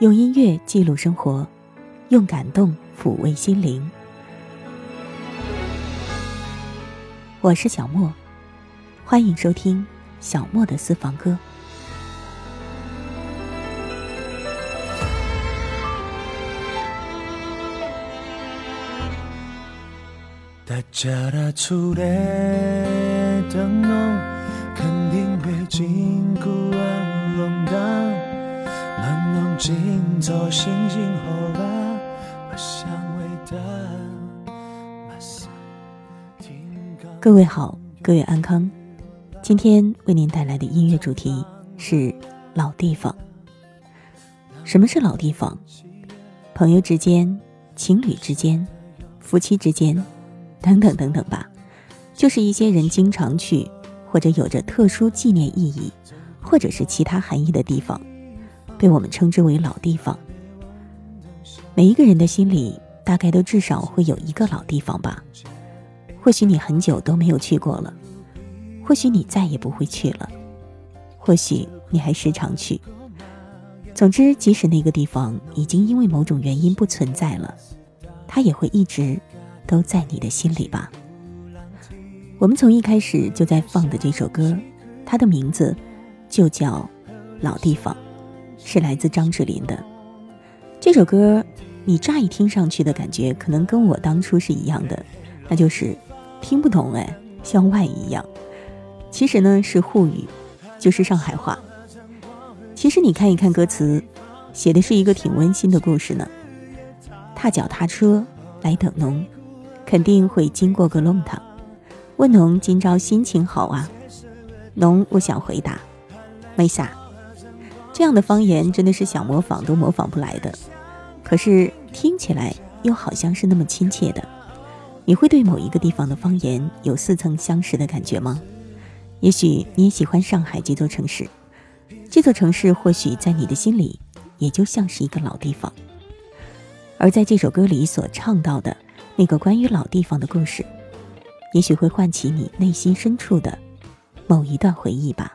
用音乐记录生活，用感动抚慰心灵。我是小莫，欢迎收听小莫的私房歌。各位好，各位安康。今天为您带来的音乐主题是老地方。什么是老地方？朋友之间、情侣之间、夫妻之间，等等等等吧，就是一些人经常去，或者有着特殊纪念意义，或者是其他含义的地方，被我们称之为老地方。每一个人的心里，大概都至少会有一个老地方吧。或许你很久都没有去过了，或许你再也不会去了，或许你还时常去。总之，即使那个地方已经因为某种原因不存在了，它也会一直都在你的心里吧。我们从一开始就在放的这首歌，它的名字就叫《老地方》，是来自张智霖的。这首歌，你乍一听上去的感觉，可能跟我当初是一样的，那就是。听不懂哎，像外语一样。其实呢是沪语，就是上海话。其实你看一看歌词，写的是一个挺温馨的故事呢。踏脚踏车来等侬，肯定会经过个弄堂。问侬今朝心情好啊？侬我想回答，没啥。这样的方言真的是想模仿都模仿不来的，可是听起来又好像是那么亲切的。你会对某一个地方的方言有似曾相识的感觉吗？也许你喜欢上海这座城市，这座城市或许在你的心里也就像是一个老地方。而在这首歌里所唱到的那个关于老地方的故事，也许会唤起你内心深处的某一段回忆吧。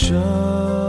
这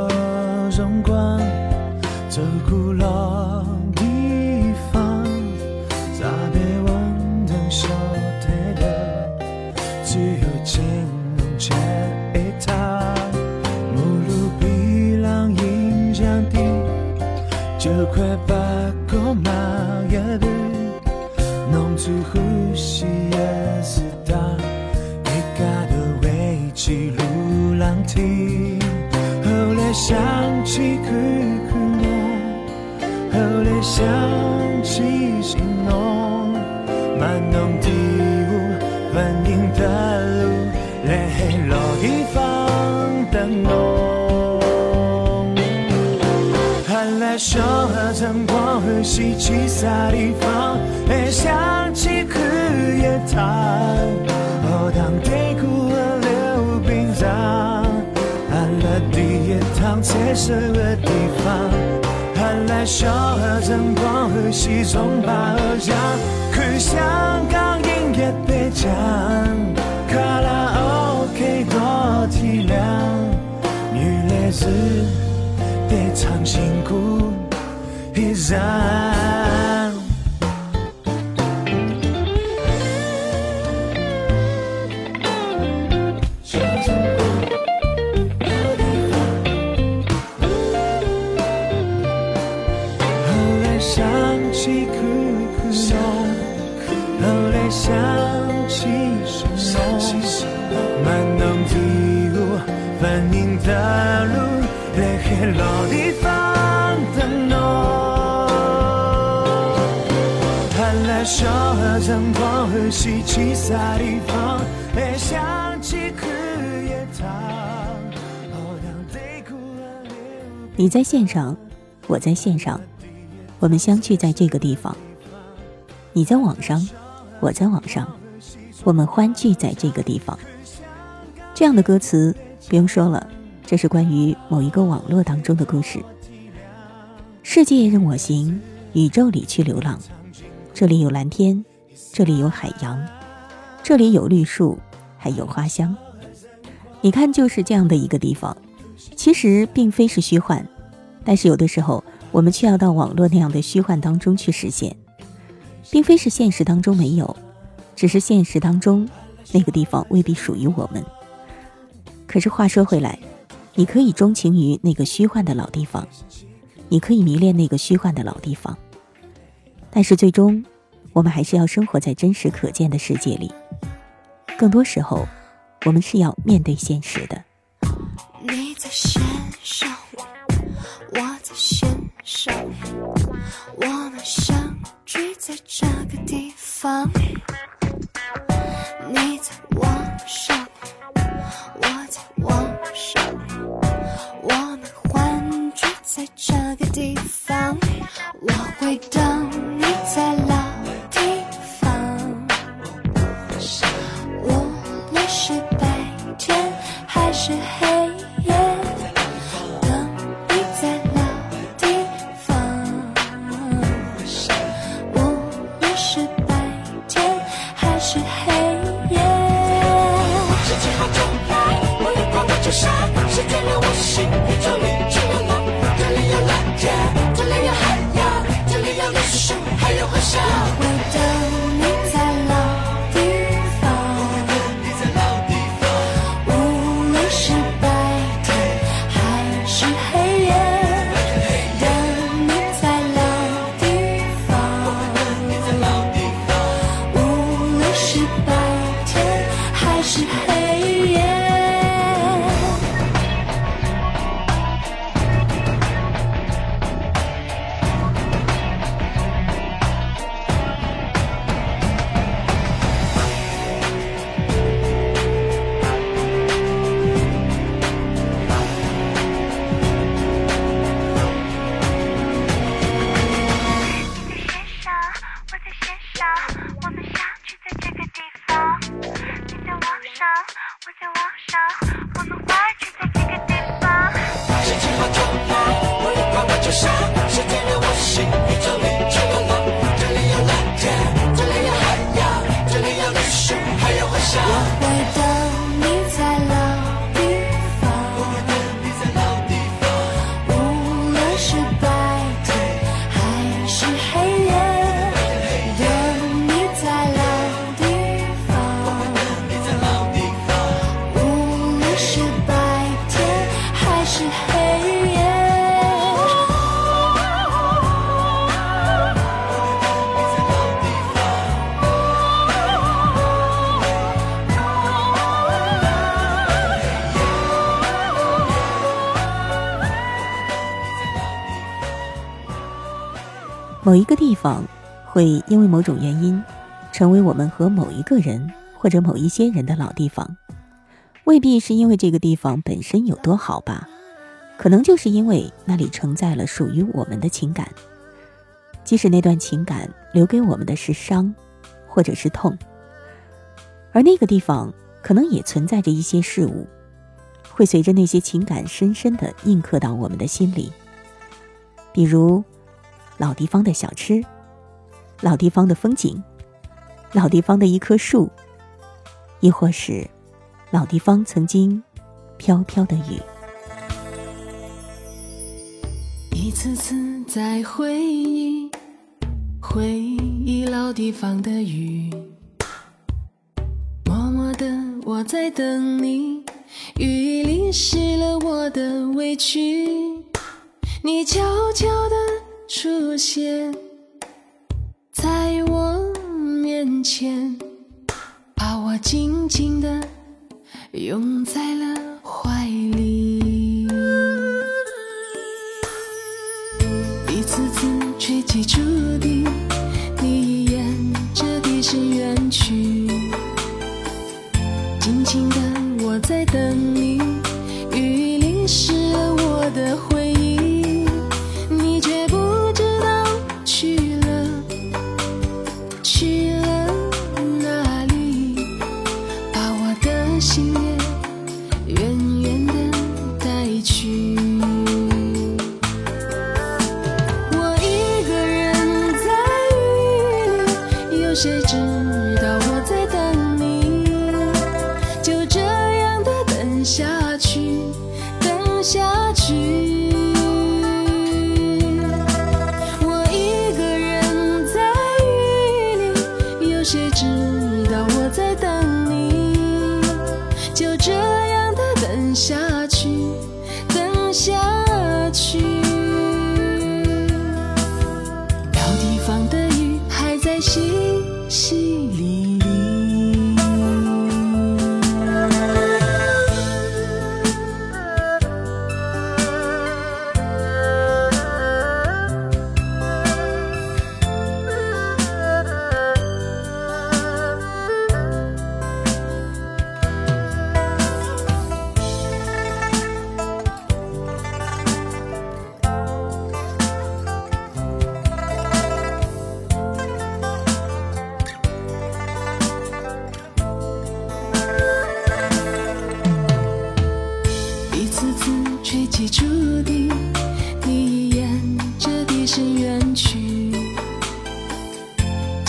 光和西去啥地方？会想起去夜谈。我当地古河流冰上，俺了第一趟在什么地方？俺来小河灯光和西中巴河江，去香港音乐北疆，卡拉 OK 多体谅，女来子得唱新歌何来想起苦苦痛，何来想起心痛，满脑子烦人的路，泪海落地。细去撒一趟没想起哭一你在线上我在线上我们相聚在这个地方你在网上我在网上我们欢聚在这个地方。这样的歌词不用说了这是关于某一个网络当中的故事。世界任我行宇宙里去流浪。这里有蓝天这里有海洋，这里有绿树，还有花香。你看，就是这样的一个地方。其实并非是虚幻，但是有的时候我们却要到网络那样的虚幻当中去实现，并非是现实当中没有，只是现实当中那个地方未必属于我们。可是话说回来，你可以钟情于那个虚幻的老地方，你可以迷恋那个虚幻的老地方，但是最终，我们还是要生活在真实可见的世界里。更多时候，我们是要面对现实的。你在线上，我在线上，我们相聚在这个地方。某一个地方，会因为某种原因，成为我们和某一个人或者某一些人的老地方，未必是因为这个地方本身有多好吧，可能就是因为那里承载了属于我们的情感，即使那段情感留给我们的是伤，或者是痛，而那个地方可能也存在着一些事物，会随着那些情感深深的印刻到我们的心里，比如。老地方的小吃，老地方的风景，老地方的一棵树，亦或是老地方曾经飘飘的雨。一次次在回忆，回忆老地方的雨。默默的我在等你，雨淋湿了我的委屈，你悄悄的。出现在我面前，把我紧紧的拥在了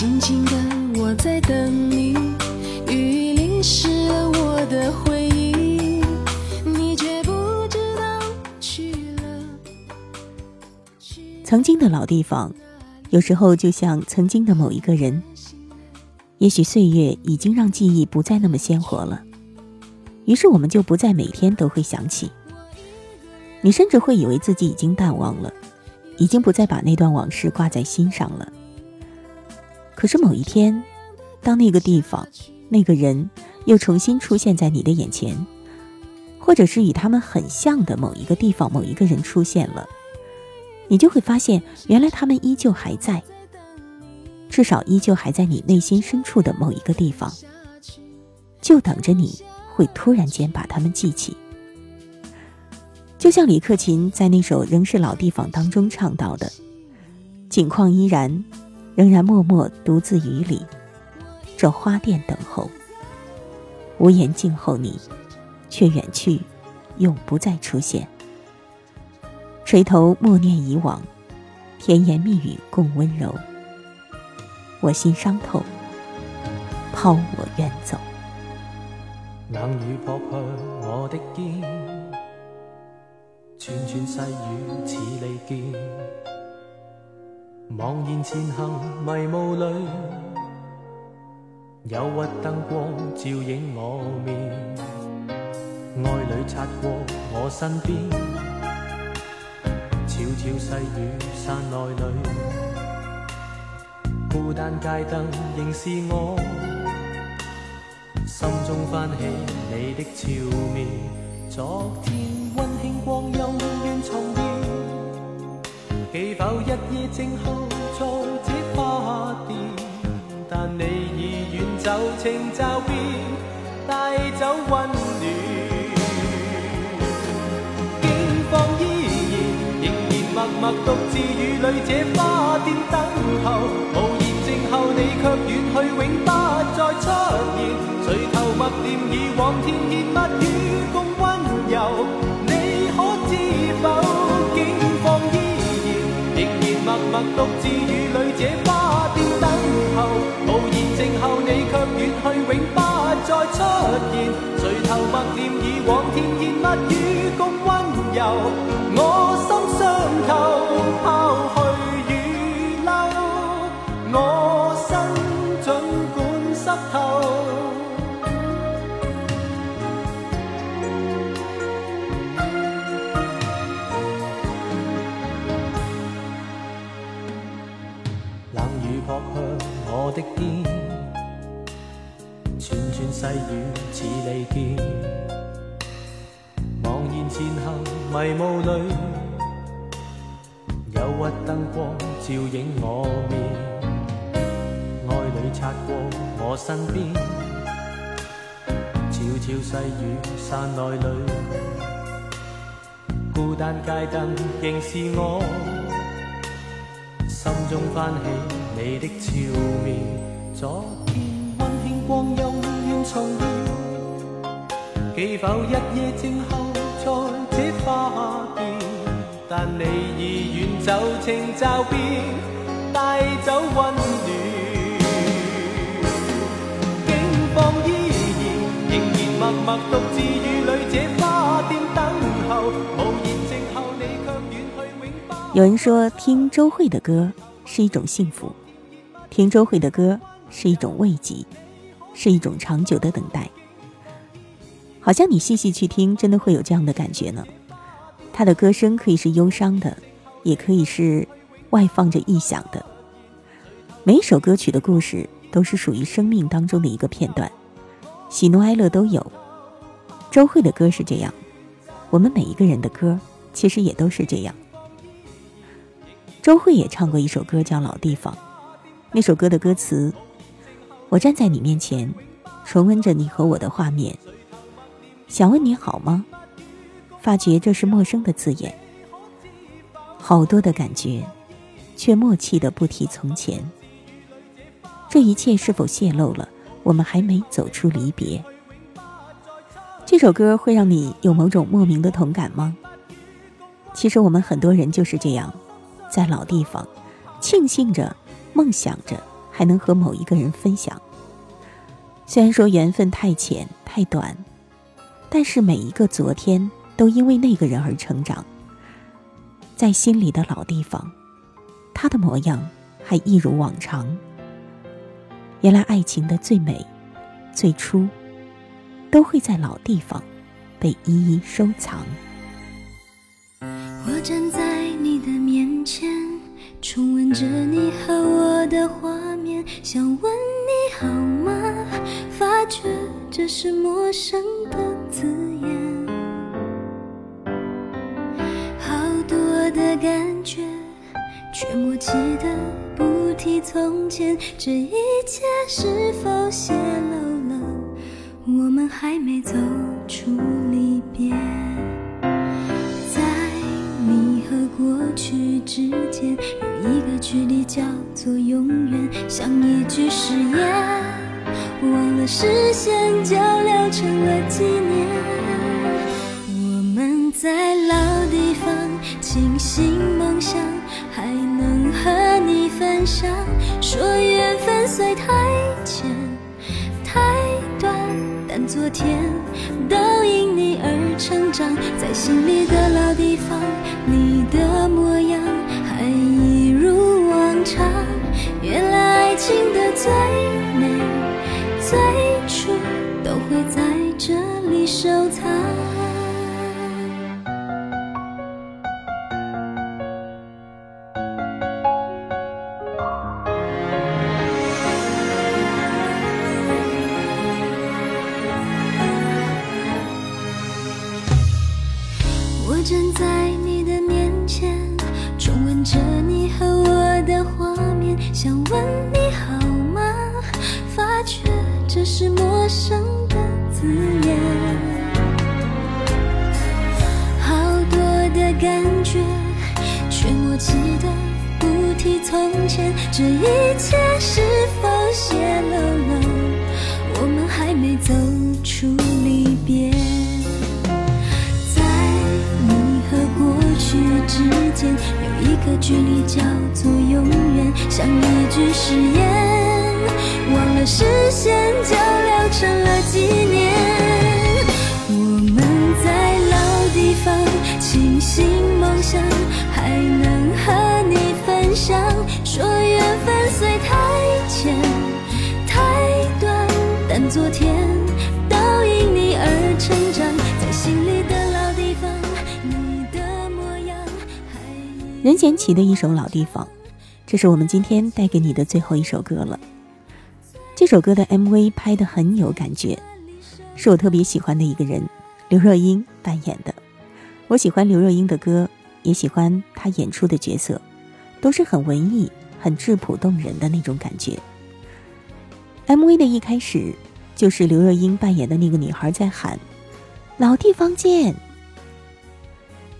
静静的我在等你，雨淋湿了我的回忆，你却不知道去了。曾经的老地方，有时候就像曾经的某一个人。也许岁月已经让记忆不再那么鲜活了，于是我们就不再每天都会想起。你甚至会以为自己已经淡忘了，已经不再把那段往事挂在心上了。可是某一天，当那个地方、那个人又重新出现在你的眼前，或者是与他们很像的某一个地方、某一个人出现了，你就会发现，原来他们依旧还在，至少依旧还在你内心深处的某一个地方，就等着你会突然间把他们记起。就像李克勤在那首《仍是老地方》当中唱到的：“景况依然，仍然默默独自雨里，这花店等候。无言静候你，却远去，永不再出现。垂头默念以往，甜言蜜语共温柔。我心伤透，抛我远走。冷雨扑向我的肩，串串细雨似利剑。茫然前行迷雾里，忧郁灯光照映我面，爱侣擦过我身边，悄悄细雨散内里，孤单街灯仍是我。心中翻起你的笑面，昨天温馨光阴记否一夜静候在这花店？但你已远走，情骤变，带走温暖。境况依然，仍然默默独自雨里这花店等候，无言静候你却远去，永不再出现。垂头默念以往甜言蜜语独自雨里这花店等候，无言静候你却远去，永不再出现。垂头默念以往甜言蜜语共温柔，我心伤透，的肩，串串细雨似利剑。茫然前行迷雾里，忧郁灯光照映我面。爱侣擦过我身边，悄悄细雨散内里，孤单街灯仍是我。心中翻起你的笑面，昨天温馨光阴愿重现，记否一夜静候在这花店，但你已远走，情骤变，带走温暖。境况依然，仍然默默独自与里这花店等候，无言静候你却远去，永不。有人说，听周蕙的歌是一种幸福，听周蕙的歌是一种慰藉，是一种长久的等待。好像你细细去听，真的会有这样的感觉呢。他的歌声可以是忧伤的，也可以是外放着臆想的。每一首歌曲的故事都是属于生命当中的一个片段，喜怒哀乐都有。周蕙的歌是这样，我们每一个人的歌其实也都是这样。周蕙也唱过一首歌叫《老地方》，那首歌的歌词：我站在你面前，重温着你和我的画面。想问你好吗？发觉这是陌生的字眼，好多的感觉，却默契的不提从前。这一切是否泄露了？我们还没走出离别。这首歌会让你有某种莫名的同感吗？其实我们很多人就是这样，在老地方，庆幸着，梦想着，还能和某一个人分享。虽然说缘分太浅太短。但是每一个昨天都因为那个人而成长，在心里的老地方，他的模样还一如往常。原来爱情的最美、最初，都会在老地方被一一收藏。我站在你的面前，重温着你和我这是陌生的。字眼，好多的感觉，却默契的不提从前。这一切是否泄露了？我们还没走出离别，在你和过去之间有一个距离，叫做永远，像一句誓言。忘了视线，就留成了纪念。我们在老地方清醒梦想，还能和你分享。说缘分虽太浅太短，但昨天都因你而成长。在心里的老地方，你的模样还一如往常。原来爱情的最想问你好吗？发觉。这是陌生的字眼，好多的感觉，却默契的不提从前。这一切是否泄露了？我们还没走出离别，在你和过去之间的距离，叫做永远，像一句誓言。忘了视线，就聊成了纪念。我们在老地方清醒梦想，还能和你分享。说缘分虽太浅太短，但昨天任贤齐的一首《老地方》，这是我们今天带给你的最后一首歌了。这首歌的 MV 拍得很有感觉，是我特别喜欢的一个人，刘若英扮演的。我喜欢刘若英的歌，也喜欢她演出的角色，都是很文艺、很质朴动人的那种感觉。MV 的一开始，就是刘若英扮演的那个女孩在喊“老地方见”。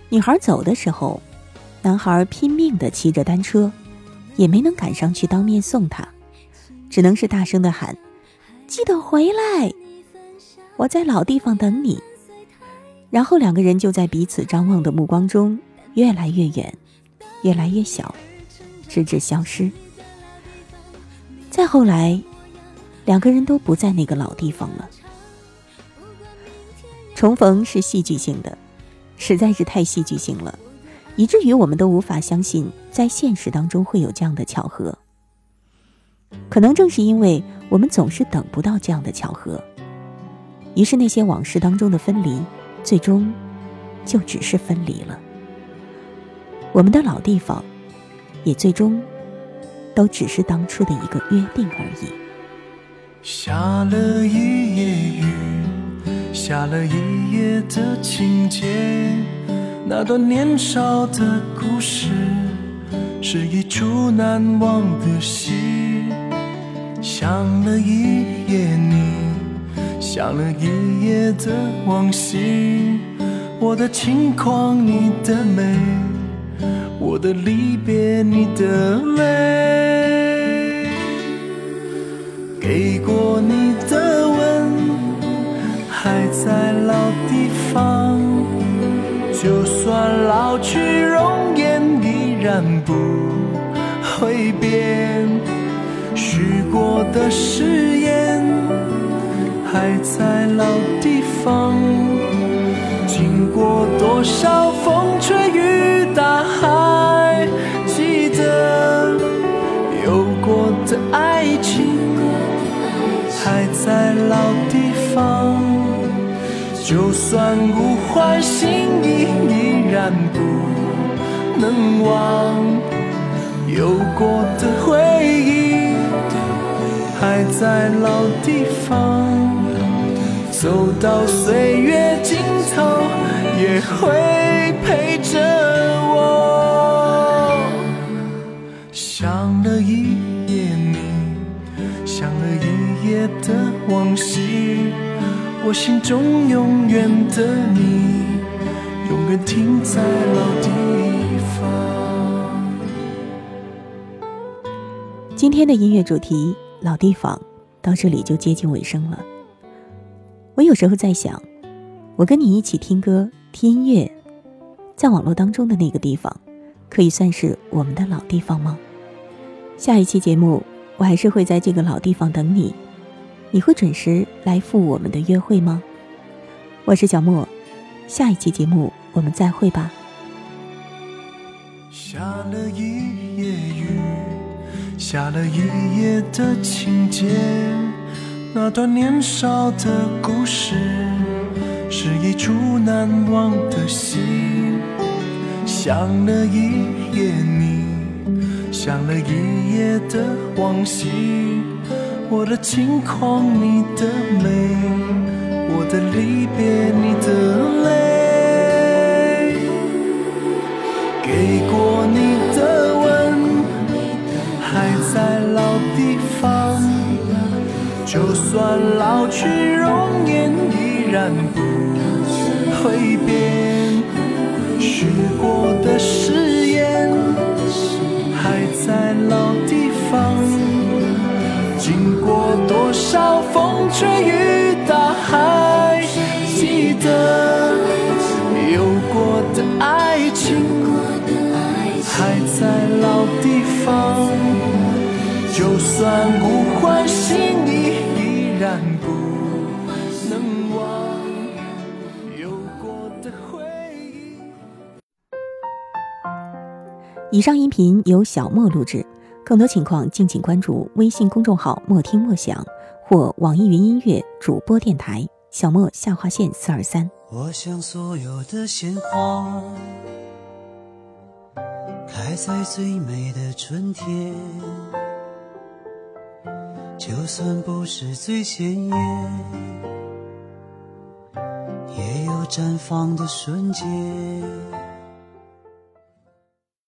女孩走的时候，男孩拼命的骑着单车，也没能赶上去当面送她。只能是大声的喊：“记得回来！”我在老地方等你。”然后两个人就在彼此张望的目光中越来越远，越来越小，直至消失。再后来，两个人都不在那个老地方了。重逢是戏剧性的，实在是太戏剧性了，以至于我们都无法相信在现实当中会有这样的巧合。可能正是因为我们总是等不到这样的巧合，于是那些往事当中的分离。最终，就只是分离了。我们的老地方，也最终，都只是当初的一个约定而已。下了一夜雨，下了一夜的情节，那段年少的故事，是一出难忘的戏。想了一夜你。想了一夜的往昔，我的轻狂，你的美，我的离别，你的泪，给过你的吻还在老地方，就算老去容颜依然不会变，许过的誓言。还在老地方，经过多少风吹雨就算物换星移，依然不能忘。有过的回忆，还在老地方。走到岁月尽头，也会陪着我。想了一夜你，想了一夜的往昔，我心中永远的你，永远停在老地方。今天的音乐主题《老地方》到这里就接近尾声了。我有时候在想，我跟你一起听歌、听音乐，在网络当中的那个地方，可以算是我们的老地方吗？下一期节目，我还是会在这个老地方等你，你会准时来赴我们的约会吗？我是小莫，下一期节目我们再会吧。下了一夜雨，下了一夜的情节。那段年少的故事，是一出难忘的戏。想了一夜你，想了一夜的往昔。我的轻狂，你的美，我的离别，你的泪。给过你的吻，还在老地方。就算老去，容颜依然不会变。许过的誓言还在老地多少风吹雨打，还记得有过的爱情还在老地方。就算物换星移。然不能忘有过的回忆。以上音频由小莫录制，更多情况敬请关注微信公众号“莫听莫想”或网易云音乐主播电台“小莫下划线四二三”。我想所有的鲜花开在最美的春天。就算不是最鲜艳，也有绽放的瞬间。